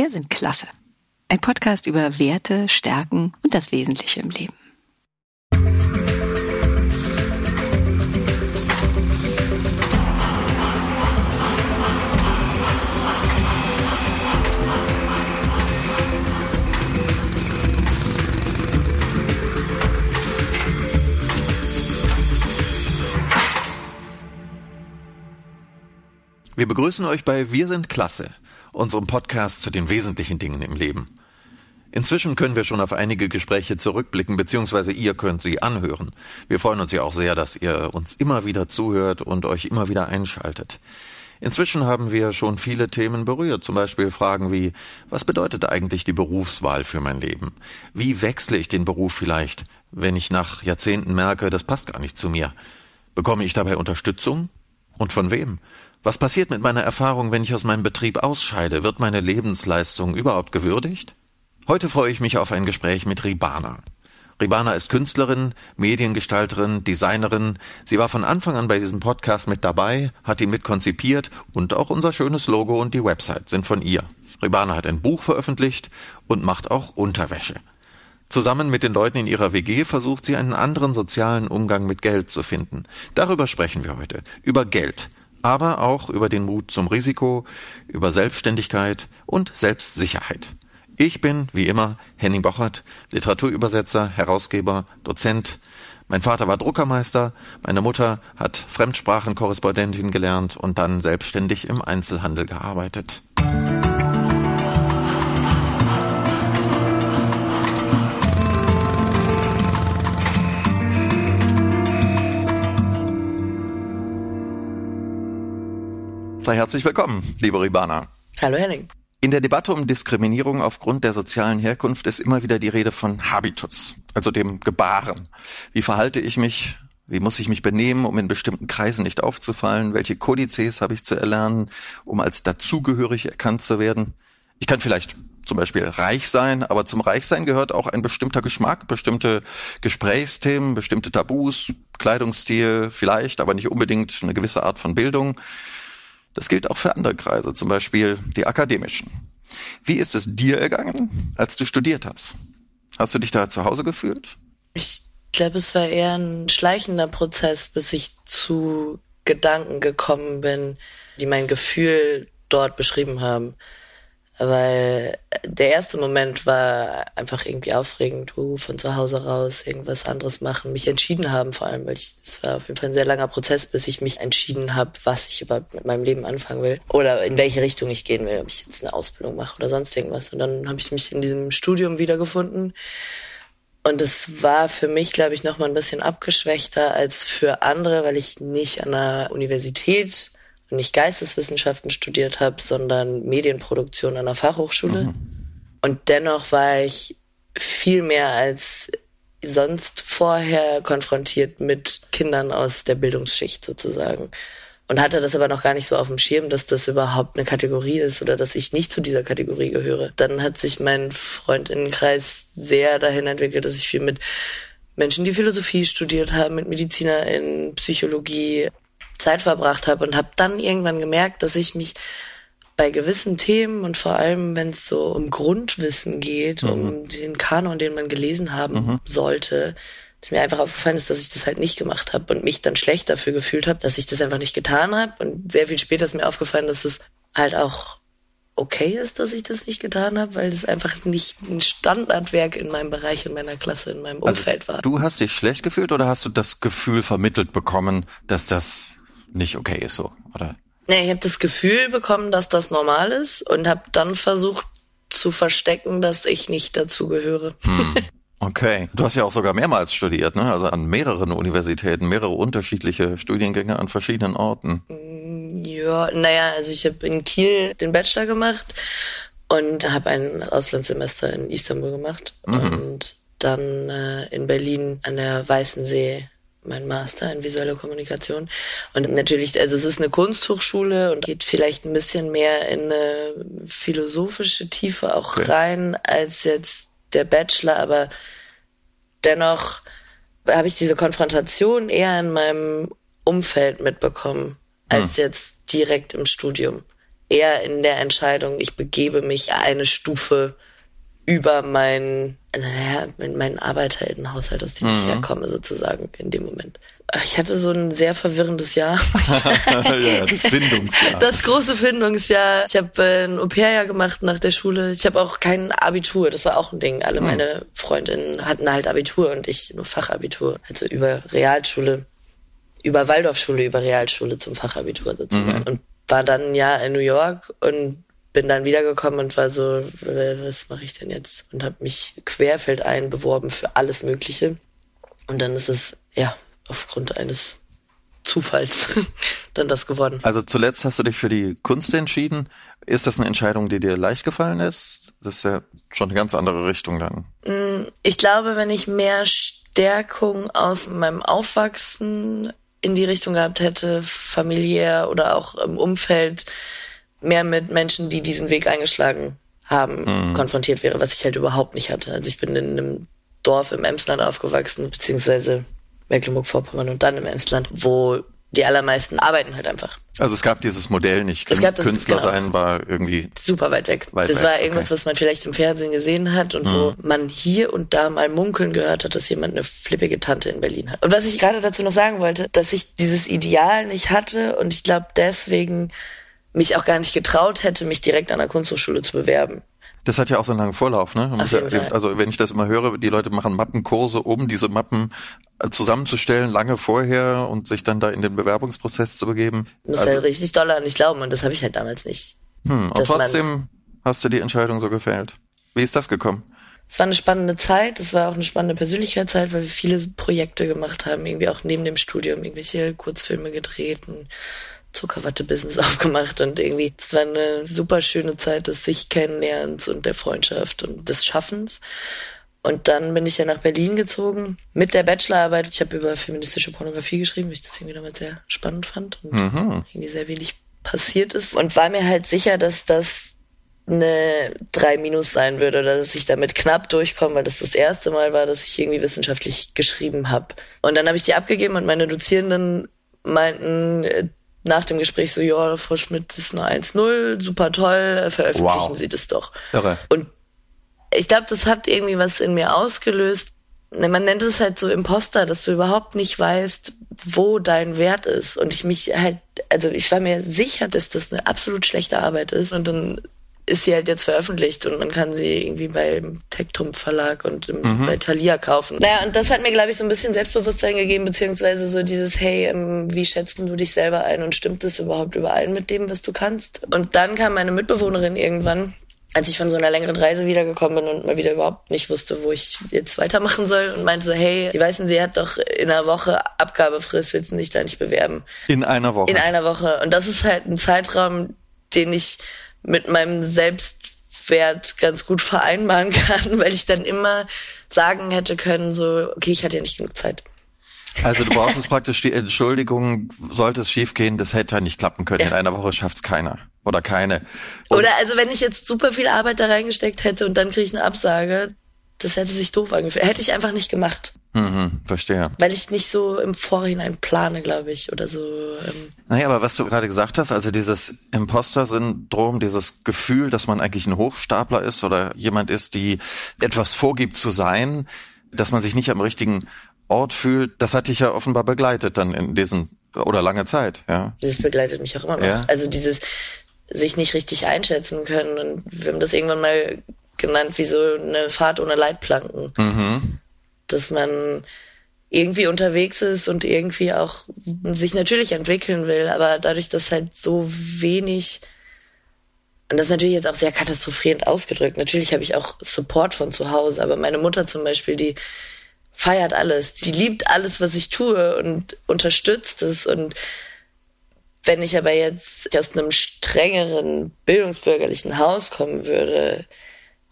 Wir sind klasse. Ein Podcast über Werte, Stärken und das Wesentliche im Leben. Wir begrüßen euch bei Wir sind Klasse, unserem Podcast zu den wesentlichen Dingen im Leben. Inzwischen können wir schon auf einige Gespräche zurückblicken, beziehungsweise ihr könnt sie anhören. Wir freuen uns ja auch sehr, dass ihr uns immer wieder zuhört und euch immer wieder einschaltet. Inzwischen haben wir schon viele Themen berührt, zum Beispiel Fragen wie, was bedeutet eigentlich die Berufswahl für mein Leben? Wie wechsle ich den Beruf vielleicht, wenn ich nach Jahrzehnten merke, das passt gar nicht zu mir? Bekomme ich dabei Unterstützung? Und von wem? Was passiert mit meiner Erfahrung, wenn ich aus meinem Betrieb ausscheide? Wird meine Lebensleistung überhaupt gewürdigt? Heute freue ich mich auf ein Gespräch mit Ribana. Ribana ist Künstlerin, Mediengestalterin, Designerin. Sie war von Anfang an bei diesem Podcast mit dabei, hat ihn mit konzipiert und auch unser schönes Logo und die Website sind von ihr. Ribana hat ein Buch veröffentlicht und macht auch Unterwäsche. Zusammen mit den Leuten in ihrer WG versucht sie einen anderen sozialen Umgang mit Geld zu finden. Darüber sprechen wir heute. Über Geld aber auch über den Mut zum Risiko, über Selbstständigkeit und Selbstsicherheit. Ich bin, wie immer, Henning Bochert, Literaturübersetzer, Herausgeber, Dozent. Mein Vater war Druckermeister, meine Mutter hat Fremdsprachenkorrespondentin gelernt und dann selbstständig im Einzelhandel gearbeitet. Sei herzlich willkommen, liebe Ribana. Hallo Henning. In der Debatte um Diskriminierung aufgrund der sozialen Herkunft ist immer wieder die Rede von Habitus, also dem Gebaren. Wie verhalte ich mich? Wie muss ich mich benehmen, um in bestimmten Kreisen nicht aufzufallen? Welche Kodizes habe ich zu erlernen, um als dazugehörig erkannt zu werden? Ich kann vielleicht zum Beispiel reich sein, aber zum Reichsein gehört auch ein bestimmter Geschmack, bestimmte Gesprächsthemen, bestimmte Tabus, Kleidungsstil, vielleicht, aber nicht unbedingt eine gewisse Art von Bildung. Das gilt auch für andere Kreise, zum Beispiel die akademischen. Wie ist es dir ergangen, als du studiert hast? Hast du dich da zu Hause gefühlt? Ich glaube, es war eher ein schleichender Prozess, bis ich zu Gedanken gekommen bin, die mein Gefühl dort beschrieben haben weil der erste Moment war einfach irgendwie aufregend, uh, von zu Hause raus irgendwas anderes machen, mich entschieden haben vor allem, weil es war auf jeden Fall ein sehr langer Prozess, bis ich mich entschieden habe, was ich überhaupt mit meinem Leben anfangen will oder in welche Richtung ich gehen will, ob ich jetzt eine Ausbildung mache oder sonst irgendwas. Und dann habe ich mich in diesem Studium wiedergefunden. Und es war für mich, glaube ich, nochmal ein bisschen abgeschwächter als für andere, weil ich nicht an der Universität nicht Geisteswissenschaften studiert habe, sondern Medienproduktion an der Fachhochschule. Mhm. Und dennoch war ich viel mehr als sonst vorher konfrontiert mit Kindern aus der Bildungsschicht sozusagen. Und hatte das aber noch gar nicht so auf dem Schirm, dass das überhaupt eine Kategorie ist oder dass ich nicht zu dieser Kategorie gehöre. Dann hat sich mein Freundinnenkreis sehr dahin entwickelt, dass ich viel mit Menschen, die Philosophie studiert haben, mit MedizinerInnen, Psychologie, Zeit verbracht habe und habe dann irgendwann gemerkt, dass ich mich bei gewissen Themen und vor allem, wenn es so um Grundwissen geht, mhm. um den Kanon, den man gelesen haben mhm. sollte, dass mir einfach aufgefallen ist, dass ich das halt nicht gemacht habe und mich dann schlecht dafür gefühlt habe, dass ich das einfach nicht getan habe. Und sehr viel später ist mir aufgefallen, dass es halt auch okay ist, dass ich das nicht getan habe, weil es einfach nicht ein Standardwerk in meinem Bereich, in meiner Klasse, in meinem also Umfeld also, war. Du hast dich schlecht gefühlt oder hast du das Gefühl vermittelt bekommen, dass das nicht okay ist so, oder? Nee, ich habe das Gefühl bekommen, dass das normal ist und habe dann versucht zu verstecken, dass ich nicht dazu gehöre. Hm. Okay. Du hast ja auch sogar mehrmals studiert, ne? Also an mehreren Universitäten, mehrere unterschiedliche Studiengänge an verschiedenen Orten. Ja, naja, also ich habe in Kiel den Bachelor gemacht und habe ein Auslandssemester in Istanbul gemacht mhm. und dann äh, in Berlin an der Weißen See mein Master in visuelle Kommunikation. Und natürlich, also es ist eine Kunsthochschule und geht vielleicht ein bisschen mehr in eine philosophische Tiefe auch okay. rein als jetzt der Bachelor, aber dennoch habe ich diese Konfrontation eher in meinem Umfeld mitbekommen, als hm. jetzt direkt im Studium. eher in der Entscheidung, ich begebe mich eine Stufe über mein, naja, mein Arbeiterinnenhaushalt, aus dem mhm. ich herkomme, sozusagen in dem Moment. Ich hatte so ein sehr verwirrendes Jahr. ja, das Findungsjahr. Das große Findungsjahr. Ich habe äh, ein Au-pair-Jahr gemacht nach der Schule. Ich habe auch kein Abitur. Das war auch ein Ding. Alle mhm. meine Freundinnen hatten halt Abitur und ich nur Fachabitur. Also über Realschule, über Waldorfschule, über Realschule zum Fachabitur sozusagen. Mhm. Und war dann ein Jahr in New York und bin dann wiedergekommen und war so, was mache ich denn jetzt? Und habe mich querfeldein beworben für alles Mögliche. Und dann ist es, ja, aufgrund eines Zufalls dann das geworden. Also zuletzt hast du dich für die Kunst entschieden. Ist das eine Entscheidung, die dir leicht gefallen ist? Das ist ja schon eine ganz andere Richtung dann. Mm, ich glaube, wenn ich mehr Stärkung aus meinem Aufwachsen in die Richtung gehabt hätte, familiär oder auch im Umfeld, mehr mit Menschen, die diesen Weg eingeschlagen haben, mhm. konfrontiert wäre, was ich halt überhaupt nicht hatte. Also ich bin in einem Dorf im Emsland aufgewachsen, beziehungsweise Mecklenburg-Vorpommern und dann im Emsland, wo die allermeisten arbeiten halt einfach. Also es gab dieses Modell nicht. Es gab das, Künstler genau. sein war irgendwie super weit weg. Weit das weg, war irgendwas, okay. was man vielleicht im Fernsehen gesehen hat und mhm. wo man hier und da mal munkeln gehört hat, dass jemand eine flippige Tante in Berlin hat. Und was ich gerade dazu noch sagen wollte, dass ich dieses Ideal nicht hatte und ich glaube deswegen mich auch gar nicht getraut hätte, mich direkt an der Kunsthochschule zu bewerben. Das hat ja auch so einen langen Vorlauf, ne? Ja, also wenn ich das immer höre, die Leute machen Mappenkurse, um diese Mappen äh, zusammenzustellen, lange vorher und sich dann da in den Bewerbungsprozess zu begeben. Du musst also, halt richtig doll an dich glauben und das habe ich halt damals nicht. Hm, und trotzdem hast du die Entscheidung so gefällt. Wie ist das gekommen? Es war eine spannende Zeit, es war auch eine spannende Persönlichkeitszeit, weil wir viele Projekte gemacht haben, irgendwie auch neben dem Studium, irgendwelche Kurzfilme gedreht und Zuckerwatte-Business aufgemacht und irgendwie, es war eine super schöne Zeit des sich Kennenlernens und der Freundschaft und des Schaffens. Und dann bin ich ja nach Berlin gezogen mit der Bachelorarbeit. Ich habe über feministische Pornografie geschrieben, weil ich das irgendwie damals sehr spannend fand und mhm. irgendwie sehr wenig passiert ist. Und war mir halt sicher, dass das eine 3 minus sein würde oder dass ich damit knapp durchkomme, weil das das erste Mal war, dass ich irgendwie wissenschaftlich geschrieben habe. Und dann habe ich die abgegeben und meine Dozierenden meinten, äh, nach dem Gespräch so, ja, Frau Schmidt ist eine 1-0, super toll, veröffentlichen wow. Sie das doch. Irre. Und ich glaube, das hat irgendwie was in mir ausgelöst. Ne, man nennt es halt so Imposter, dass du überhaupt nicht weißt, wo dein Wert ist. Und ich mich halt, also ich war mir sicher, dass das eine absolut schlechte Arbeit ist. Und dann ist sie halt jetzt veröffentlicht und man kann sie irgendwie beim Tektrum Verlag und im, mhm. bei Thalia kaufen. Naja, und das hat mir, glaube ich, so ein bisschen Selbstbewusstsein gegeben, beziehungsweise so dieses, hey, ähm, wie schätzt du dich selber ein und stimmt das überhaupt überein mit dem, was du kannst? Und dann kam meine Mitbewohnerin irgendwann, als ich von so einer längeren Reise wiedergekommen bin und mal wieder überhaupt nicht wusste, wo ich jetzt weitermachen soll und meinte so, hey, die weißen, sie hat doch in einer Woche Abgabefrist, willst du dich da nicht bewerben? In einer Woche? In einer Woche. Und das ist halt ein Zeitraum, den ich mit meinem Selbstwert ganz gut vereinbaren kann, weil ich dann immer sagen hätte können, so, okay, ich hatte ja nicht genug Zeit. Also du brauchst praktisch die Entschuldigung, sollte es schiefgehen, das hätte ja nicht klappen können. Ja. In einer Woche schafft's keiner oder keine. Und oder also wenn ich jetzt super viel Arbeit da reingesteckt hätte und dann kriege ich eine Absage, das hätte sich doof angefühlt. Hätte ich einfach nicht gemacht. Mhm, verstehe. Weil ich nicht so im Vorhinein plane, glaube ich, oder so. Ähm. Naja, aber was du gerade gesagt hast, also dieses Imposter-Syndrom, dieses Gefühl, dass man eigentlich ein Hochstapler ist oder jemand ist, die etwas vorgibt zu sein, dass man sich nicht am richtigen Ort fühlt, das hat dich ja offenbar begleitet dann in diesen oder lange Zeit, ja. Das begleitet mich auch immer noch. Ja? Also dieses sich nicht richtig einschätzen können und wir haben das irgendwann mal genannt wie so eine Fahrt ohne Leitplanken. Mhm dass man irgendwie unterwegs ist und irgendwie auch sich natürlich entwickeln will, aber dadurch, dass halt so wenig und das ist natürlich jetzt auch sehr katastrophierend ausgedrückt. Natürlich habe ich auch Support von zu Hause, aber meine Mutter zum Beispiel, die feiert alles, die liebt alles, was ich tue und unterstützt es. Und wenn ich aber jetzt aus einem strengeren bildungsbürgerlichen Haus kommen würde,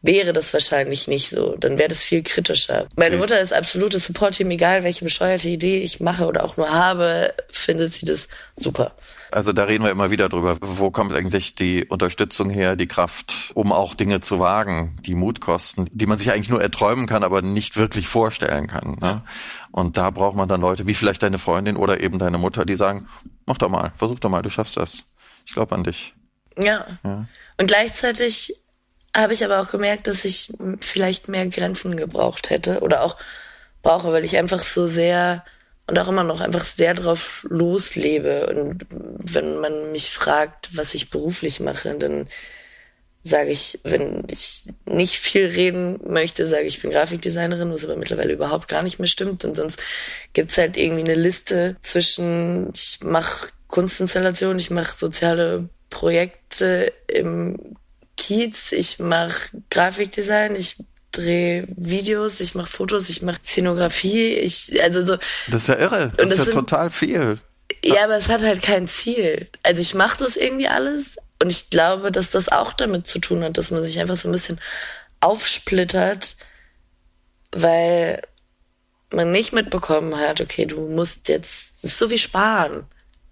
wäre das wahrscheinlich nicht so. Dann wäre das viel kritischer. Meine okay. Mutter ist absolutes Support-Team, egal welche bescheuerte Idee ich mache oder auch nur habe, findet sie das super. Also da reden wir immer wieder drüber. Wo kommt eigentlich die Unterstützung her, die Kraft, um auch Dinge zu wagen, die Mut kosten, die man sich eigentlich nur erträumen kann, aber nicht wirklich vorstellen kann. Ne? Und da braucht man dann Leute wie vielleicht deine Freundin oder eben deine Mutter, die sagen, mach doch mal, versuch doch mal, du schaffst das. Ich glaube an dich. Ja. ja. Und gleichzeitig habe ich aber auch gemerkt, dass ich vielleicht mehr Grenzen gebraucht hätte oder auch brauche, weil ich einfach so sehr und auch immer noch einfach sehr drauf loslebe. Und wenn man mich fragt, was ich beruflich mache, dann sage ich, wenn ich nicht viel reden möchte, sage ich, ich bin Grafikdesignerin, was aber mittlerweile überhaupt gar nicht mehr stimmt. Und sonst gibt's halt irgendwie eine Liste zwischen, ich mache Kunstinstallationen, ich mache soziale Projekte im Kiez, ich mache Grafikdesign, ich drehe Videos, ich mache Fotos, ich mache Szenografie, ich also so. Das ist ja irre. Das, das ist ja sind, total viel. Ja, aber es hat halt kein Ziel. Also ich mache das irgendwie alles und ich glaube, dass das auch damit zu tun hat, dass man sich einfach so ein bisschen aufsplittert, weil man nicht mitbekommen hat, okay, du musst jetzt, es ist so wie sparen.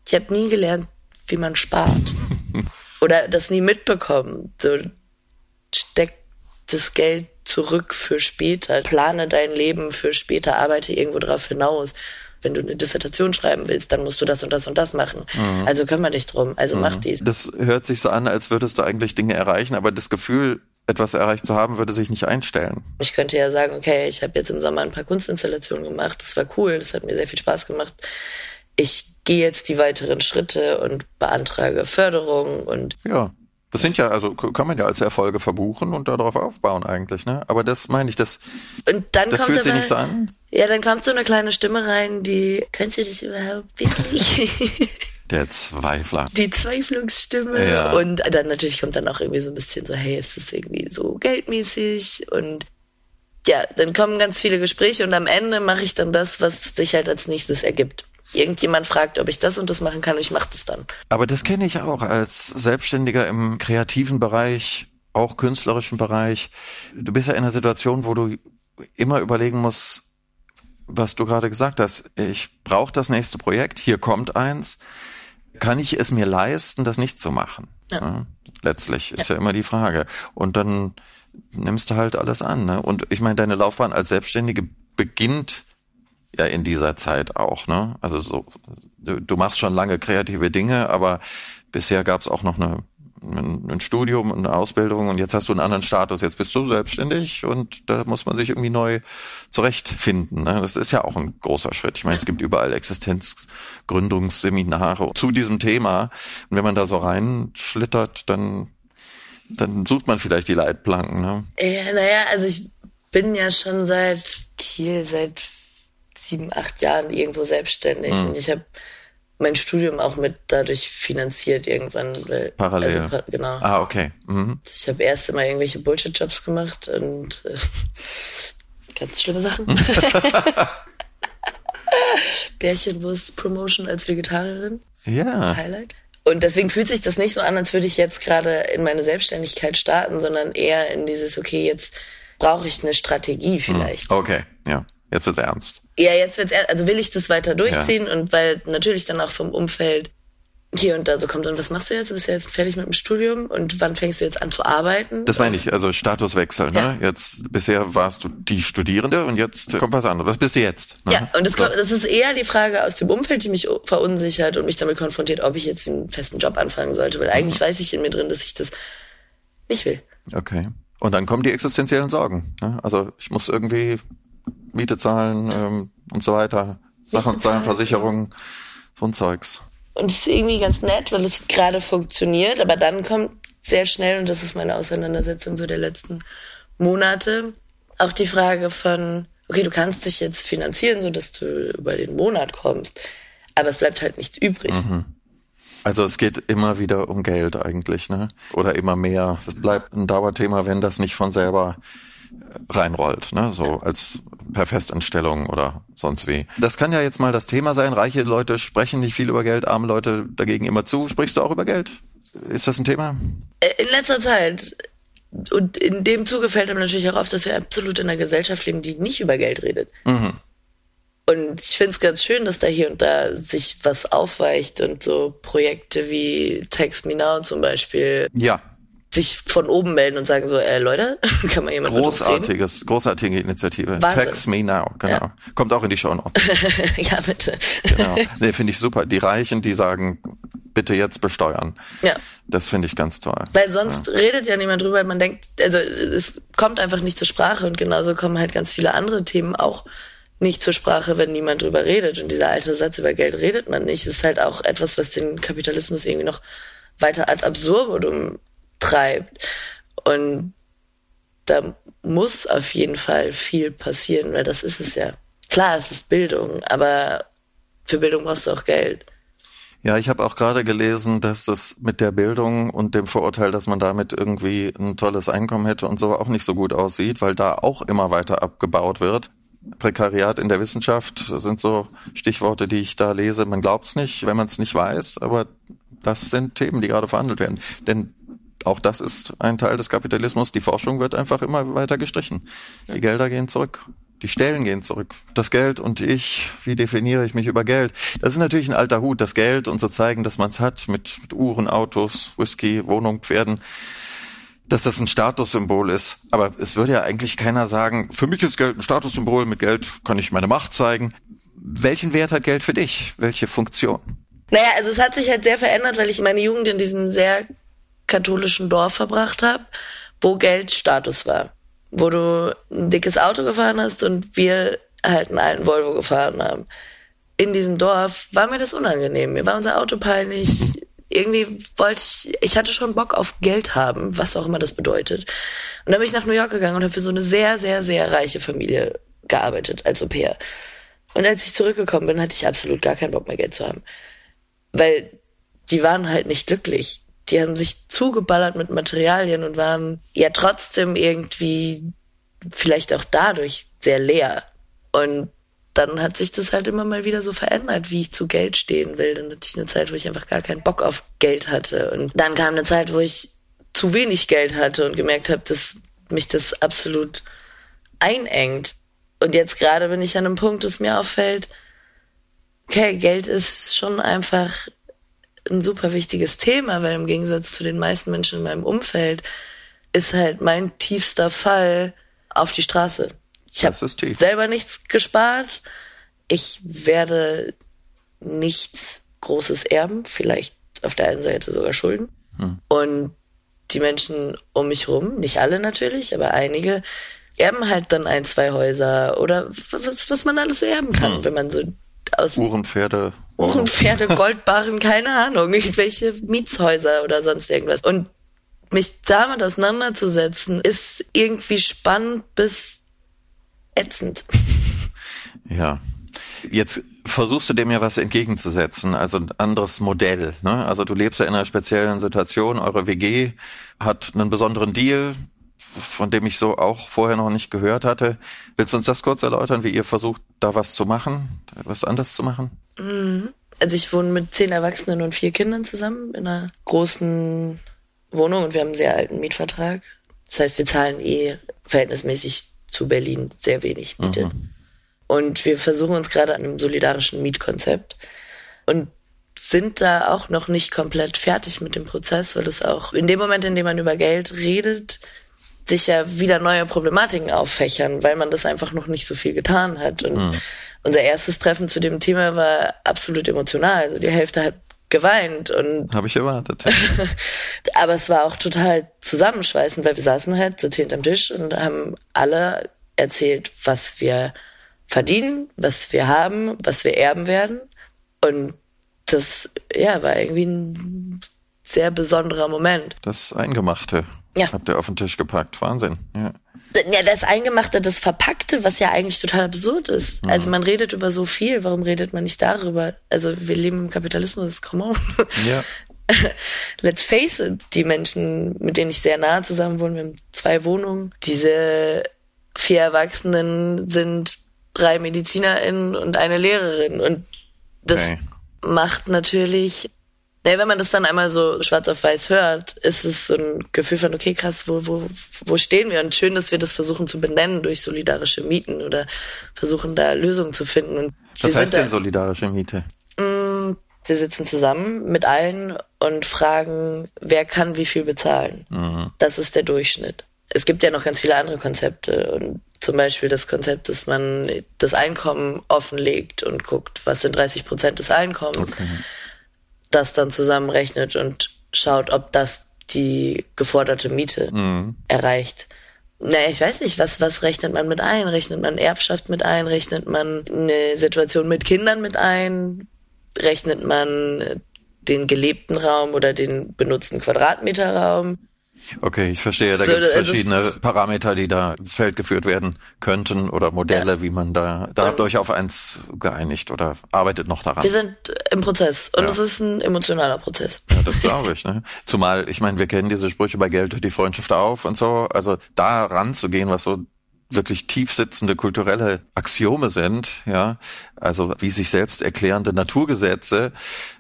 Ich habe nie gelernt, wie man spart. Oder das nie mitbekommen. So, steck das Geld zurück für später. Plane dein Leben für später, arbeite irgendwo drauf hinaus. Wenn du eine Dissertation schreiben willst, dann musst du das und das und das machen. Mhm. Also kümmere dich drum. Also mhm. mach dies. Das hört sich so an, als würdest du eigentlich Dinge erreichen, aber das Gefühl, etwas erreicht zu haben, würde sich nicht einstellen. Ich könnte ja sagen, okay, ich habe jetzt im Sommer ein paar Kunstinstallationen gemacht, das war cool, das hat mir sehr viel Spaß gemacht. Ich gehe jetzt die weiteren Schritte und beantrage Förderung und ja. Das sind ja, also kann man ja als Erfolge verbuchen und darauf aufbauen eigentlich, ne? Aber das meine ich, das, und dann das kommt fühlt sich nicht so an. Ja, dann kommt so eine kleine Stimme rein, die, kennst du das überhaupt wirklich? Der Zweifler. Die Zweiflungsstimme. Ja. Und dann natürlich kommt dann auch irgendwie so ein bisschen so, hey, ist das irgendwie so geldmäßig? Und ja, dann kommen ganz viele Gespräche und am Ende mache ich dann das, was sich halt als nächstes ergibt irgendjemand fragt, ob ich das und das machen kann und ich mache das dann. Aber das kenne ich auch als Selbstständiger im kreativen Bereich, auch künstlerischen Bereich. Du bist ja in einer Situation, wo du immer überlegen musst, was du gerade gesagt hast. Ich brauche das nächste Projekt, hier kommt eins. Kann ich es mir leisten, das nicht zu machen? Ja. Letztlich ist ja. ja immer die Frage. Und dann nimmst du halt alles an. Ne? Und ich meine, deine Laufbahn als Selbstständige beginnt ja in dieser Zeit auch. Ne? Also so, du, du machst schon lange kreative Dinge, aber bisher gab es auch noch eine, ein, Studium und eine Ausbildung und jetzt hast du einen anderen Status. Jetzt bist du selbstständig und da muss man sich irgendwie neu zurechtfinden. Ne? Das ist ja auch ein großer Schritt. Ich meine, es gibt überall Existenzgründungsseminare zu diesem Thema. Und wenn man da so reinschlittert, dann dann sucht man vielleicht die Leitplanken. Ne? Ja, naja, also ich bin ja schon seit Kiel, seit sieben, acht Jahren irgendwo selbstständig. Mhm. Und ich habe mein Studium auch mit dadurch finanziert irgendwann. Weil, Parallel. Also, genau. Ah, okay. Mhm. Ich habe erst immer irgendwelche Bullshit-Jobs gemacht und äh, ganz schlimme Sachen. Bärchenwurst-Promotion als Vegetarierin. Ja. Highlight. Und deswegen fühlt sich das nicht so an, als würde ich jetzt gerade in meine Selbstständigkeit starten, sondern eher in dieses, okay, jetzt brauche ich eine Strategie vielleicht. Okay, ja. Jetzt wird's ernst. Ja, jetzt wird's ernst. Also will ich das weiter durchziehen ja. und weil natürlich dann auch vom Umfeld hier und da so kommt, und was machst du jetzt? Du bist ja jetzt fertig mit dem Studium und wann fängst du jetzt an zu arbeiten? Das meine ich, also Statuswechsel, ne? ja. ne? Jetzt, bisher warst du die Studierende und jetzt kommt was anderes. Was bist du jetzt? Ne? Ja, und das, so. das ist eher die Frage aus dem Umfeld, die mich verunsichert und mich damit konfrontiert, ob ich jetzt einen festen Job anfangen sollte, weil eigentlich mhm. weiß ich in mir drin, dass ich das nicht will. Okay. Und dann kommen die existenziellen Sorgen. Ne? Also ich muss irgendwie Miete zahlen ähm, und so weiter, Sachen zahlen, Versicherungen, so ein Zeugs. Und es ist irgendwie ganz nett, weil es gerade funktioniert, aber dann kommt sehr schnell, und das ist meine Auseinandersetzung so der letzten Monate, auch die Frage von, okay, du kannst dich jetzt finanzieren, so dass du über den Monat kommst, aber es bleibt halt nichts übrig. Mhm. Also es geht immer wieder um Geld eigentlich, ne? Oder immer mehr. Es bleibt ein Dauerthema, wenn das nicht von selber reinrollt, ne? so als per Festanstellung oder sonst wie. Das kann ja jetzt mal das Thema sein. Reiche Leute sprechen nicht viel über Geld, arme Leute dagegen immer zu. Sprichst du auch über Geld? Ist das ein Thema? Äh, in letzter Zeit. Und in dem Zuge fällt einem natürlich auch auf, dass wir absolut in einer Gesellschaft leben, die nicht über Geld redet. Mhm. Und ich finde es ganz schön, dass da hier und da sich was aufweicht und so Projekte wie Text Me Now zum Beispiel. Ja, sich von oben melden und sagen so, äh, Leute, kann man jemand Großartiges, großartige Initiative. Wahnsinn. Text me now, genau. Ja. Kommt auch in die Show noch. ja, bitte. genau. Nee, finde ich super. Die Reichen, die sagen, bitte jetzt besteuern. Ja. Das finde ich ganz toll. Weil sonst ja. redet ja niemand drüber. Man denkt, also es kommt einfach nicht zur Sprache und genauso kommen halt ganz viele andere Themen auch nicht zur Sprache, wenn niemand drüber redet. Und dieser alte Satz über Geld redet man nicht, ist halt auch etwas, was den Kapitalismus irgendwie noch weiter ad absurdum treibt. Und da muss auf jeden Fall viel passieren, weil das ist es ja. Klar, es ist Bildung, aber für Bildung brauchst du auch Geld. Ja, ich habe auch gerade gelesen, dass das mit der Bildung und dem Vorurteil, dass man damit irgendwie ein tolles Einkommen hätte und so auch nicht so gut aussieht, weil da auch immer weiter abgebaut wird. Prekariat in der Wissenschaft sind so Stichworte, die ich da lese. Man glaubt es nicht, wenn man es nicht weiß, aber das sind Themen, die gerade verhandelt werden. Denn auch das ist ein Teil des Kapitalismus. Die Forschung wird einfach immer weiter gestrichen. Die Gelder gehen zurück. Die Stellen gehen zurück. Das Geld und ich, wie definiere ich mich über Geld? Das ist natürlich ein alter Hut, das Geld und so zeigen, dass man es hat mit, mit Uhren, Autos, Whisky, Wohnung, Pferden dass das ein Statussymbol ist. Aber es würde ja eigentlich keiner sagen, für mich ist Geld ein Statussymbol, mit Geld kann ich meine Macht zeigen. Welchen Wert hat Geld für dich? Welche Funktion? Naja, also es hat sich halt sehr verändert, weil ich meine Jugend in diesem sehr katholischen Dorf verbracht habe, wo Geld Status war. Wo du ein dickes Auto gefahren hast und wir halt einen alten Volvo gefahren haben. In diesem Dorf war mir das unangenehm. Mir war unser Auto peinlich irgendwie wollte ich, ich hatte schon Bock auf Geld haben, was auch immer das bedeutet. Und dann bin ich nach New York gegangen und habe für so eine sehr, sehr, sehr reiche Familie gearbeitet als Au pair. Und als ich zurückgekommen bin, hatte ich absolut gar keinen Bock mehr Geld zu haben. Weil die waren halt nicht glücklich. Die haben sich zugeballert mit Materialien und waren ja trotzdem irgendwie vielleicht auch dadurch sehr leer. Und dann hat sich das halt immer mal wieder so verändert, wie ich zu Geld stehen will. Dann hatte ich eine Zeit, wo ich einfach gar keinen Bock auf Geld hatte. Und dann kam eine Zeit, wo ich zu wenig Geld hatte und gemerkt habe, dass mich das absolut einengt. Und jetzt gerade bin ich an einem Punkt, dass mir auffällt, okay, Geld ist schon einfach ein super wichtiges Thema, weil im Gegensatz zu den meisten Menschen in meinem Umfeld ist halt mein tiefster Fall auf die Straße. Ich habe selber nichts gespart. Ich werde nichts Großes erben, vielleicht auf der einen Seite sogar Schulden. Hm. Und die Menschen um mich rum, nicht alle natürlich, aber einige, erben halt dann ein, zwei Häuser oder was, was man alles so erben kann, hm. wenn man so aus Uhrenpferde, Uhrenpferde, Goldbarren, keine Ahnung, irgendwelche Mietshäuser oder sonst irgendwas. Und mich damit auseinanderzusetzen, ist irgendwie spannend bis ätzend. Ja. Jetzt versuchst du dem ja was entgegenzusetzen, also ein anderes Modell. Ne? Also du lebst ja in einer speziellen Situation, eure WG hat einen besonderen Deal, von dem ich so auch vorher noch nicht gehört hatte. Willst du uns das kurz erläutern, wie ihr versucht, da was zu machen, was anders zu machen? Mhm. Also ich wohne mit zehn Erwachsenen und vier Kindern zusammen in einer großen Wohnung und wir haben einen sehr alten Mietvertrag. Das heißt, wir zahlen eh verhältnismäßig zu Berlin sehr wenig Miete. Mhm. Und wir versuchen uns gerade an einem solidarischen Mietkonzept und sind da auch noch nicht komplett fertig mit dem Prozess, weil es auch in dem Moment, in dem man über Geld redet, sich ja wieder neue Problematiken auffächern, weil man das einfach noch nicht so viel getan hat. Und mhm. Unser erstes Treffen zu dem Thema war absolut emotional. Also die Hälfte hat geweint und habe ich erwartet. aber es war auch total zusammenschweißend, weil wir saßen halt so zehnt am Tisch und haben alle erzählt, was wir verdienen, was wir haben, was wir erben werden und das ja war irgendwie ein sehr besonderer Moment. Das Eingemachte ja. habt ihr auf den Tisch gepackt, Wahnsinn. Ja ja, das Eingemachte, das Verpackte, was ja eigentlich total absurd ist. Mhm. Also man redet über so viel, warum redet man nicht darüber? Also wir leben im Kapitalismus, come on. Ja. Let's face it, die Menschen, mit denen ich sehr nahe zusammen wohne, wir haben zwei Wohnungen. Diese vier Erwachsenen sind drei MedizinerInnen und eine Lehrerin. Und das okay. macht natürlich Nee, wenn man das dann einmal so schwarz auf weiß hört, ist es so ein Gefühl von, okay, krass, wo, wo, wo stehen wir? Und schön, dass wir das versuchen zu benennen durch solidarische Mieten oder versuchen da Lösungen zu finden. Und Was heißt denn solidarische Miete? Mm, wir sitzen zusammen mit allen und fragen, wer kann wie viel bezahlen. Mhm. Das ist der Durchschnitt. Es gibt ja noch ganz viele andere Konzepte und zum Beispiel das Konzept, dass man das Einkommen offenlegt und guckt, was sind 30 Prozent des Einkommens. Okay das dann zusammenrechnet und schaut, ob das die geforderte Miete mhm. erreicht. Naja, ich weiß nicht, was, was rechnet man mit ein? Rechnet man Erbschaft mit ein? Rechnet man eine Situation mit Kindern mit ein? Rechnet man den gelebten Raum oder den benutzten Quadratmeterraum? Okay, ich verstehe. Da so, gibt es verschiedene Parameter, die da ins Feld geführt werden könnten oder Modelle, ja. wie man da. Da habt ihr euch auf eins geeinigt oder arbeitet noch daran. Wir sind im Prozess und ja. es ist ein emotionaler Prozess. Ja, das glaube ich. Ne? Zumal, ich meine, wir kennen diese Sprüche bei Geld die Freundschaft auf und so. Also da ranzugehen, was so wirklich tief sitzende kulturelle Axiome sind, ja, also wie sich selbst erklärende Naturgesetze,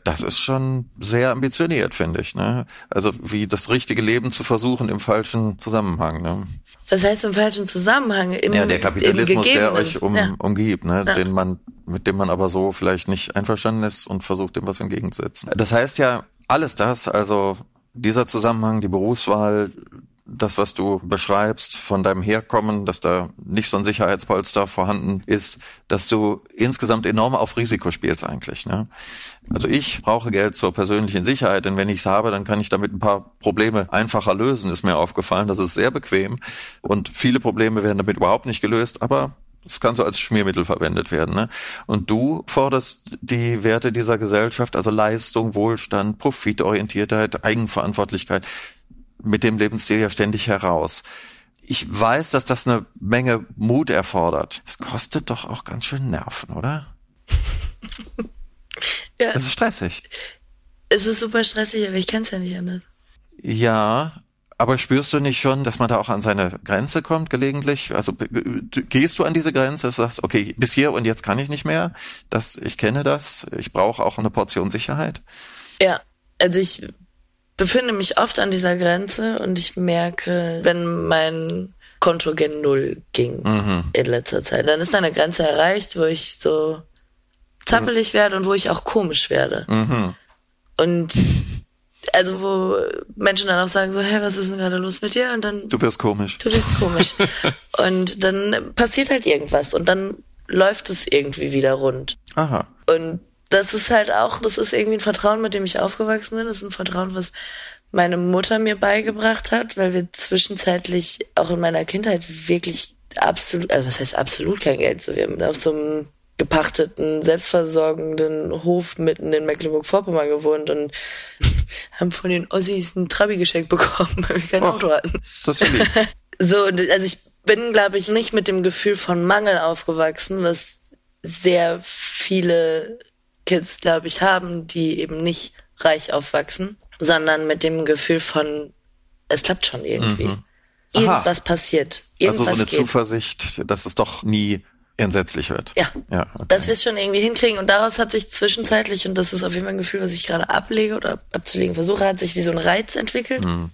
das ist schon sehr ambitioniert, finde ich, ne? Also wie das richtige Leben zu versuchen im falschen Zusammenhang, ne? Was heißt im falschen Zusammenhang? Im, ja, der Kapitalismus, der euch um, ja. umgibt, ne? Ja. Den man, mit dem man aber so vielleicht nicht einverstanden ist und versucht, dem was entgegenzusetzen. Das heißt ja, alles das, also dieser Zusammenhang, die Berufswahl, das, was du beschreibst von deinem Herkommen, dass da nicht so ein Sicherheitspolster vorhanden ist, dass du insgesamt enorm auf Risiko spielst eigentlich. Ne? Also ich brauche Geld zur persönlichen Sicherheit, denn wenn ich es habe, dann kann ich damit ein paar Probleme einfacher lösen, ist mir aufgefallen. Das ist sehr bequem und viele Probleme werden damit überhaupt nicht gelöst, aber es kann so als Schmiermittel verwendet werden. Ne? Und du forderst die Werte dieser Gesellschaft, also Leistung, Wohlstand, Profitorientiertheit, Eigenverantwortlichkeit, mit dem Lebensstil ja ständig heraus. Ich weiß, dass das eine Menge Mut erfordert. Es kostet doch auch ganz schön Nerven, oder? ja. Das ist stressig. Es ist super stressig, aber ich kann es ja nicht anders. Ja, aber spürst du nicht schon, dass man da auch an seine Grenze kommt gelegentlich? Also gehst du an diese Grenze, sagst, okay, bis hier und jetzt kann ich nicht mehr. Das, ich kenne das. Ich brauche auch eine Portion Sicherheit. Ja, also ich befinde mich oft an dieser Grenze und ich merke, wenn mein Konto gen Null ging mhm. in letzter Zeit, dann ist eine Grenze erreicht, wo ich so zappelig werde und wo ich auch komisch werde. Mhm. Und also wo Menschen dann auch sagen so, hey, was ist denn gerade los mit dir? Und dann du wirst komisch. Du wirst komisch. und dann passiert halt irgendwas und dann läuft es irgendwie wieder rund. Aha. Und das ist halt auch, das ist irgendwie ein Vertrauen, mit dem ich aufgewachsen bin. Das ist ein Vertrauen, was meine Mutter mir beigebracht hat, weil wir zwischenzeitlich auch in meiner Kindheit wirklich absolut, also was heißt absolut kein Geld, so wir haben auf so einem gepachteten, selbstversorgenden Hof mitten in Mecklenburg-Vorpommern gewohnt und haben von den Ossis ein Trabi geschenkt bekommen, weil wir kein oh, Auto hatten. Das ist so, also ich bin, glaube ich, nicht mit dem Gefühl von Mangel aufgewachsen, was sehr viele Kids, glaube ich, haben, die eben nicht reich aufwachsen, sondern mit dem Gefühl von, es klappt schon irgendwie. Mhm. Irgendwas passiert. Irgendwas also so eine geht. Zuversicht, dass es doch nie entsetzlich wird. Ja. ja okay. Dass wir es schon irgendwie hinkriegen. Und daraus hat sich zwischenzeitlich, und das ist auf jeden Fall ein Gefühl, was ich gerade ablege oder abzulegen versuche, hat sich wie so ein Reiz entwickelt. Mhm.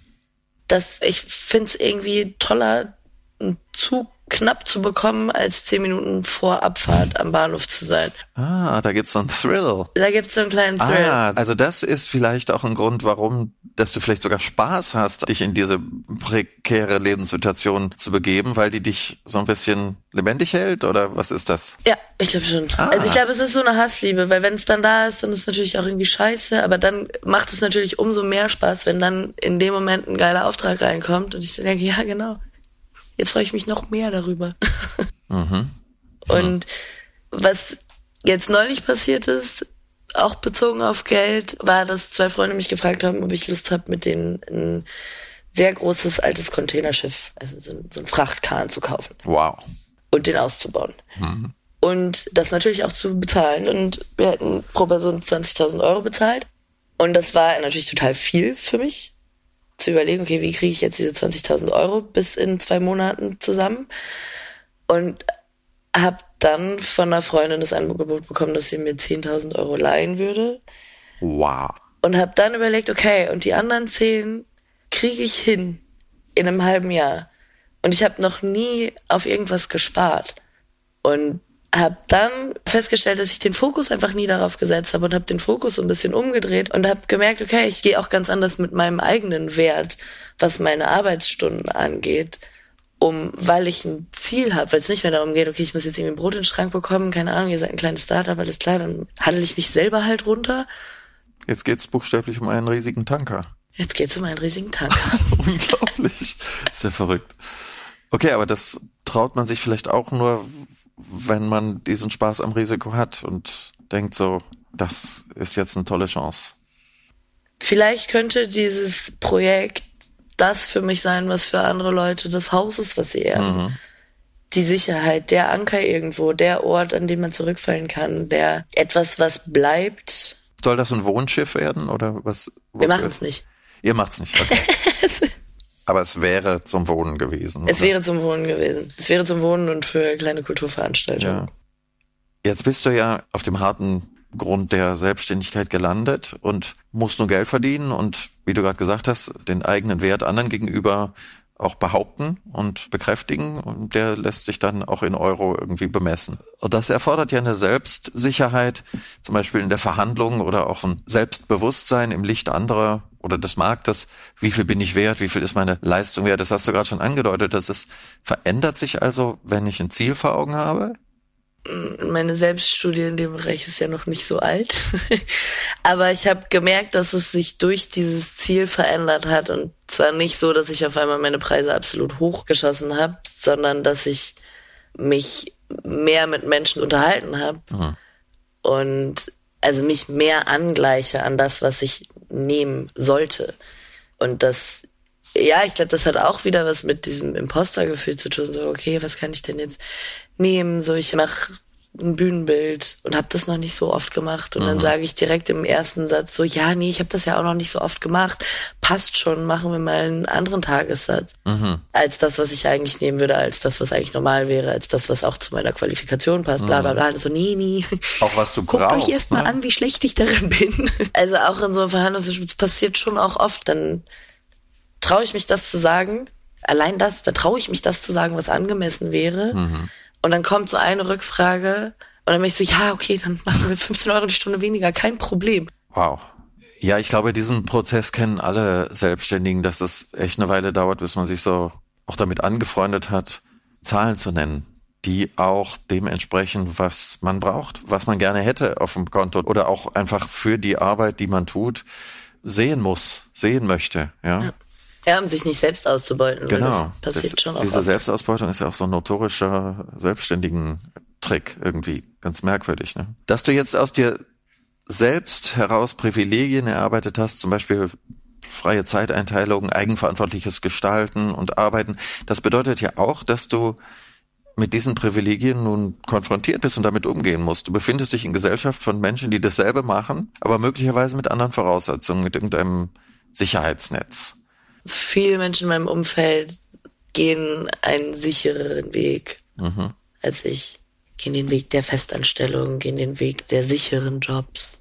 Dass ich finde es irgendwie toller, einen Zug knapp zu bekommen, als zehn Minuten vor Abfahrt am Bahnhof zu sein. Ah, da gibt's so einen Thrill. Da gibt's so einen kleinen Thrill. Ah, also das ist vielleicht auch ein Grund, warum, dass du vielleicht sogar Spaß hast, dich in diese prekäre Lebenssituation zu begeben, weil die dich so ein bisschen lebendig hält oder was ist das? Ja, ich glaube schon. Ah. Also ich glaube, es ist so eine Hassliebe, weil wenn es dann da ist, dann ist es natürlich auch irgendwie scheiße, aber dann macht es natürlich umso mehr Spaß, wenn dann in dem Moment ein geiler Auftrag reinkommt und ich denke, ja genau, Jetzt freue ich mich noch mehr darüber. Mhm. Und was jetzt neulich passiert ist, auch bezogen auf Geld, war, dass zwei Freunde mich gefragt haben, ob ich Lust habe, mit denen ein sehr großes altes Containerschiff, also so ein Frachtkahn zu kaufen. Wow. Und den auszubauen. Mhm. Und das natürlich auch zu bezahlen. Und wir hätten pro Person 20.000 Euro bezahlt. Und das war natürlich total viel für mich zu überlegen, okay, wie kriege ich jetzt diese 20.000 Euro bis in zwei Monaten zusammen? Und habe dann von einer Freundin das Angebot bekommen, dass sie mir 10.000 Euro leihen würde. Wow. Und habe dann überlegt, okay, und die anderen 10 kriege ich hin in einem halben Jahr. Und ich habe noch nie auf irgendwas gespart. Und habe dann festgestellt, dass ich den Fokus einfach nie darauf gesetzt habe und habe den Fokus so ein bisschen umgedreht und habe gemerkt, okay, ich gehe auch ganz anders mit meinem eigenen Wert, was meine Arbeitsstunden angeht, um, weil ich ein Ziel habe, weil es nicht mehr darum geht, okay, ich muss jetzt irgendwie Brot in den Schrank bekommen, keine Ahnung, ihr seid ein kleines Startup, alles klar, dann handle ich mich selber halt runter Jetzt geht's buchstäblich um einen riesigen Tanker. Jetzt geht's um einen riesigen Tanker. Unglaublich. Sehr verrückt. Okay, aber das traut man sich vielleicht auch nur, wenn man diesen Spaß am Risiko hat und denkt so, das ist jetzt eine tolle Chance. Vielleicht könnte dieses Projekt das für mich sein, was für andere Leute das Haus ist, was sie ehren. Mhm. Die Sicherheit, der Anker irgendwo, der Ort, an den man zurückfallen kann, der etwas, was bleibt. Soll das ein Wohnschiff werden oder was? Wir machen es nicht. Ihr macht's nicht. Okay. Aber es wäre zum Wohnen gewesen. Es oder? wäre zum Wohnen gewesen. Es wäre zum Wohnen und für kleine Kulturveranstaltungen. Ja. Jetzt bist du ja auf dem harten Grund der Selbstständigkeit gelandet und musst nur Geld verdienen und, wie du gerade gesagt hast, den eigenen Wert anderen gegenüber auch behaupten und bekräftigen und der lässt sich dann auch in Euro irgendwie bemessen. Und das erfordert ja eine Selbstsicherheit, zum Beispiel in der Verhandlung oder auch ein Selbstbewusstsein im Licht anderer oder des Marktes. Wie viel bin ich wert? Wie viel ist meine Leistung wert? Das hast du gerade schon angedeutet. dass es verändert sich also, wenn ich ein Ziel vor Augen habe meine Selbststudie in dem Bereich ist ja noch nicht so alt. Aber ich habe gemerkt, dass es sich durch dieses Ziel verändert hat. Und zwar nicht so, dass ich auf einmal meine Preise absolut hochgeschossen habe, sondern dass ich mich mehr mit Menschen unterhalten habe. Mhm. Und also mich mehr angleiche an das, was ich nehmen sollte. Und das, ja, ich glaube, das hat auch wieder was mit diesem Impostergefühl zu tun. So, okay, was kann ich denn jetzt nehmen. So, ich mache ein Bühnenbild und habe das noch nicht so oft gemacht. Und mhm. dann sage ich direkt im ersten Satz so, ja, nee, ich habe das ja auch noch nicht so oft gemacht. Passt schon, machen wir mal einen anderen Tagessatz. Mhm. Als das, was ich eigentlich nehmen würde, als das, was eigentlich normal wäre, als das, was auch zu meiner Qualifikation passt, bla bla mhm. bla. Also nee, nee. Auch was du Guckt brauchst. euch erst mal ne? an, wie schlecht ich darin bin. Also auch in so Verhandlungen, das passiert schon auch oft. Dann traue ich mich das zu sagen. Allein das, da traue ich mich das zu sagen, was angemessen wäre. Mhm und dann kommt so eine Rückfrage und dann bin ich so, ja, okay, dann machen wir 15 Euro die Stunde weniger, kein Problem. Wow. Ja, ich glaube, diesen Prozess kennen alle Selbstständigen, dass es echt eine Weile dauert, bis man sich so auch damit angefreundet hat, Zahlen zu nennen, die auch dementsprechend, was man braucht, was man gerne hätte auf dem Konto oder auch einfach für die Arbeit, die man tut, sehen muss, sehen möchte, ja. ja. Ja, um sich nicht selbst auszubeuten. Genau. das passiert das, schon auch diese oft. Selbstausbeutung ist ja auch so ein notorischer selbstständigen Trick irgendwie. Ganz merkwürdig. Ne? Dass du jetzt aus dir selbst heraus Privilegien erarbeitet hast, zum Beispiel freie Zeiteinteilung, eigenverantwortliches Gestalten und Arbeiten, das bedeutet ja auch, dass du mit diesen Privilegien nun konfrontiert bist und damit umgehen musst. Du befindest dich in Gesellschaft von Menschen, die dasselbe machen, aber möglicherweise mit anderen Voraussetzungen, mit irgendeinem Sicherheitsnetz viele Menschen in meinem Umfeld gehen einen sichereren Weg mhm. als ich. Gehen den Weg der Festanstellung, gehen den Weg der sicheren Jobs.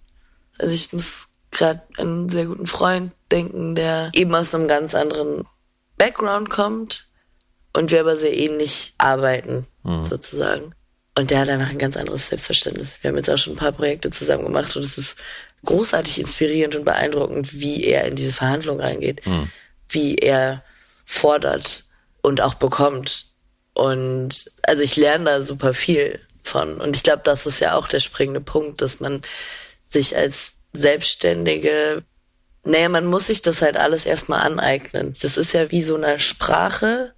Also ich muss gerade einen sehr guten Freund denken, der eben aus einem ganz anderen Background kommt und wir aber sehr ähnlich arbeiten, mhm. sozusagen. Und der hat einfach ein ganz anderes Selbstverständnis. Wir haben jetzt auch schon ein paar Projekte zusammen gemacht und es ist großartig inspirierend und beeindruckend, wie er in diese Verhandlung reingeht. Mhm wie er fordert und auch bekommt. Und also ich lerne da super viel von. Und ich glaube, das ist ja auch der springende Punkt, dass man sich als Selbstständige, naja, man muss sich das halt alles erstmal aneignen. Das ist ja wie so eine Sprache,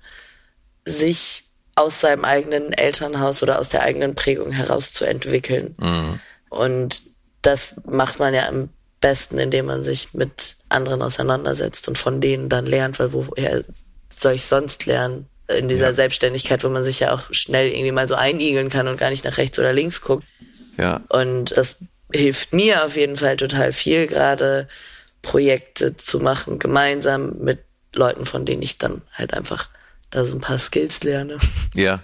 sich aus seinem eigenen Elternhaus oder aus der eigenen Prägung heraus zu entwickeln. Mhm. Und das macht man ja im besten, indem man sich mit anderen auseinandersetzt und von denen dann lernt, weil woher soll ich sonst lernen? In dieser ja. Selbstständigkeit, wo man sich ja auch schnell irgendwie mal so einigeln kann und gar nicht nach rechts oder links guckt. Ja. Und das hilft mir auf jeden Fall total viel, gerade Projekte zu machen, gemeinsam mit Leuten, von denen ich dann halt einfach da so ein paar Skills lerne. Ja,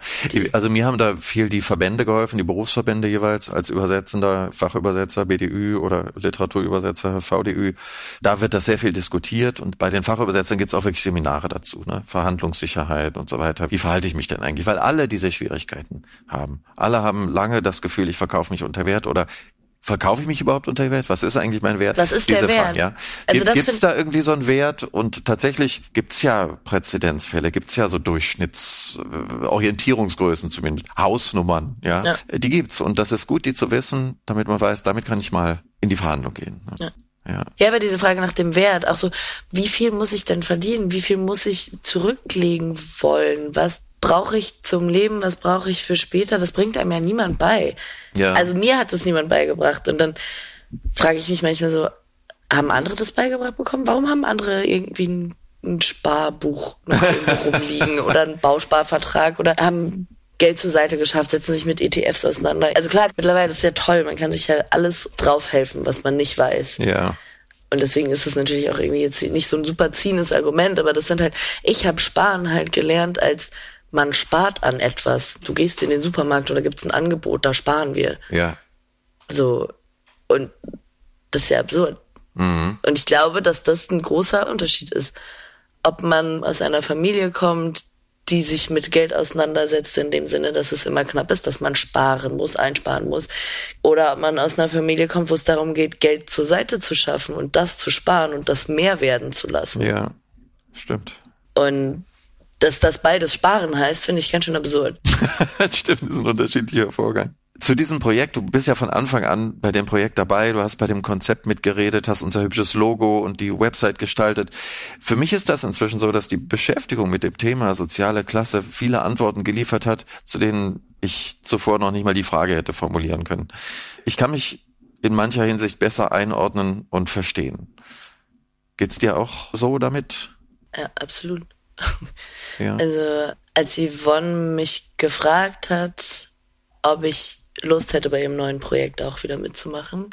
also mir haben da viel die Verbände geholfen, die Berufsverbände jeweils als Übersetzender, Fachübersetzer, BDÜ oder Literaturübersetzer, VDÜ. Da wird das sehr viel diskutiert und bei den Fachübersetzern gibt es auch wirklich Seminare dazu, ne? Verhandlungssicherheit und so weiter. Wie verhalte ich mich denn eigentlich? Weil alle diese Schwierigkeiten haben. Alle haben lange das Gefühl, ich verkaufe mich unter Wert oder verkaufe ich mich überhaupt unter Wert? Was ist eigentlich mein Wert? Was ist Diese der Wert? Fragen, ja. Also Gibt es da irgendwie so einen Wert? Und tatsächlich gibt's ja Präzedenzfälle, gibt's ja so Durchschnittsorientierungsgrößen zumindest, Hausnummern, ja? ja. Die gibt's und das ist gut, die zu wissen, damit man weiß, damit kann ich mal in die Verhandlung gehen. Ne? Ja. Ja. ja, aber diese Frage nach dem Wert, auch so, wie viel muss ich denn verdienen? Wie viel muss ich zurücklegen wollen? Was brauche ich zum Leben? Was brauche ich für später? Das bringt einem ja niemand bei. Ja. Also mir hat das niemand beigebracht. Und dann frage ich mich manchmal so, haben andere das beigebracht bekommen? Warum haben andere irgendwie ein, ein Sparbuch noch irgendwo rumliegen oder einen Bausparvertrag oder haben Geld zur Seite geschafft, setzen sich mit ETFs auseinander. Also klar, mittlerweile ist es ja toll, man kann sich ja alles draufhelfen, was man nicht weiß. Ja. Und deswegen ist es natürlich auch irgendwie jetzt nicht so ein super ziehendes Argument, aber das sind halt, ich habe Sparen halt gelernt als man spart an etwas. Du gehst in den Supermarkt und da gibt's ein Angebot, da sparen wir. Ja. So. Und das ist ja absurd. Mhm. Und ich glaube, dass das ein großer Unterschied ist. Ob man aus einer Familie kommt, die sich mit Geld auseinandersetzt, in dem Sinne, dass es immer knapp ist, dass man sparen muss, einsparen muss. Oder ob man aus einer Familie kommt, wo es darum geht, Geld zur Seite zu schaffen und das zu sparen und das mehr werden zu lassen. Ja. Stimmt. Und dass das beides sparen heißt, finde ich ganz schön absurd. Stimmt, das ist ein unterschiedlicher Vorgang. Zu diesem Projekt, du bist ja von Anfang an bei dem Projekt dabei, du hast bei dem Konzept mitgeredet, hast unser hübsches Logo und die Website gestaltet. Für mich ist das inzwischen so, dass die Beschäftigung mit dem Thema soziale Klasse viele Antworten geliefert hat, zu denen ich zuvor noch nicht mal die Frage hätte formulieren können. Ich kann mich in mancher Hinsicht besser einordnen und verstehen. Geht's dir auch so damit? Ja, absolut. Ja. Also, als Yvonne mich gefragt hat, ob ich Lust hätte, bei ihrem neuen Projekt auch wieder mitzumachen,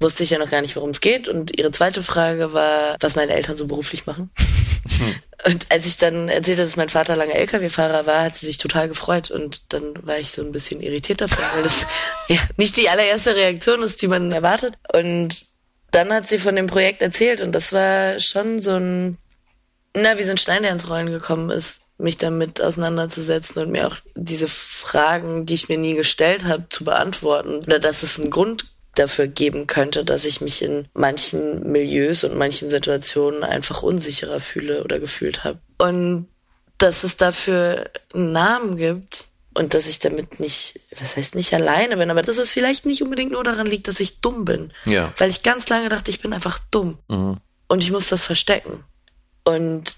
wusste ich ja noch gar nicht, worum es geht. Und ihre zweite Frage war, was meine Eltern so beruflich machen. Und als ich dann erzählte, dass mein Vater lange Lkw-Fahrer war, hat sie sich total gefreut. Und dann war ich so ein bisschen irritiert davon, weil das ja nicht die allererste Reaktion ist, die man erwartet. Und dann hat sie von dem Projekt erzählt und das war schon so ein, na, wie so ein Stein, der ins Rollen gekommen ist, mich damit auseinanderzusetzen und mir auch diese Fragen, die ich mir nie gestellt habe, zu beantworten. Oder dass es einen Grund dafür geben könnte, dass ich mich in manchen Milieus und manchen Situationen einfach unsicherer fühle oder gefühlt habe. Und dass es dafür einen Namen gibt und dass ich damit nicht, was heißt nicht alleine bin, aber dass es vielleicht nicht unbedingt nur daran liegt, dass ich dumm bin. Ja. Weil ich ganz lange dachte, ich bin einfach dumm. Mhm. Und ich muss das verstecken. Und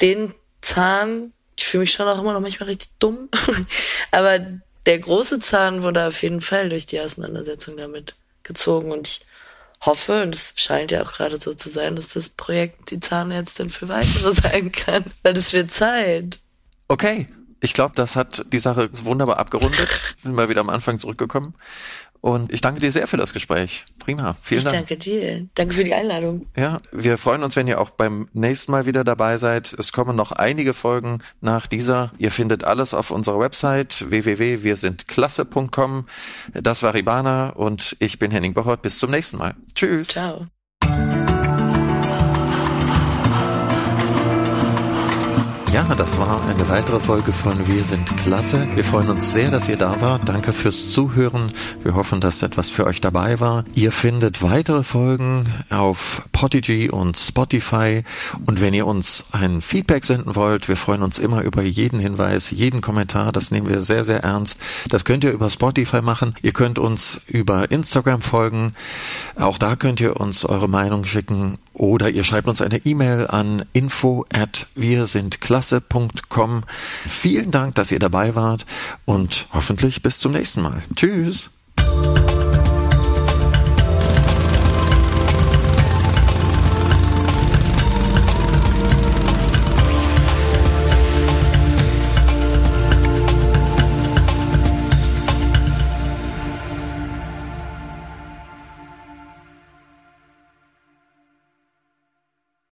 den Zahn, ich fühle mich schon auch immer noch manchmal richtig dumm, aber der große Zahn wurde auf jeden Fall durch die Auseinandersetzung damit gezogen und ich hoffe, und es scheint ja auch gerade so zu sein, dass das Projekt die Zahnärztin für weitere sein kann, weil es wird Zeit. Okay. Ich glaube, das hat die Sache wunderbar abgerundet. Sind wir wieder am Anfang zurückgekommen. Und ich danke dir sehr für das Gespräch. Prima. Vielen ich Dank. danke dir. Danke für die Einladung. Ja, wir freuen uns, wenn ihr auch beim nächsten Mal wieder dabei seid. Es kommen noch einige Folgen nach dieser. Ihr findet alles auf unserer Website www.wirsindklasse.com. Das war Ribana und ich bin Henning Bochert. Bis zum nächsten Mal. Tschüss. Ciao. Ja, das war eine weitere Folge von Wir sind Klasse. Wir freuen uns sehr, dass ihr da wart. Danke fürs Zuhören. Wir hoffen, dass etwas für euch dabei war. Ihr findet weitere Folgen auf Podigy und Spotify. Und wenn ihr uns ein Feedback senden wollt, wir freuen uns immer über jeden Hinweis, jeden Kommentar. Das nehmen wir sehr, sehr ernst. Das könnt ihr über Spotify machen. Ihr könnt uns über Instagram folgen. Auch da könnt ihr uns eure Meinung schicken oder ihr schreibt uns eine E-Mail an info at wir sind klasse.com. Vielen Dank, dass ihr dabei wart und hoffentlich bis zum nächsten Mal. Tschüss.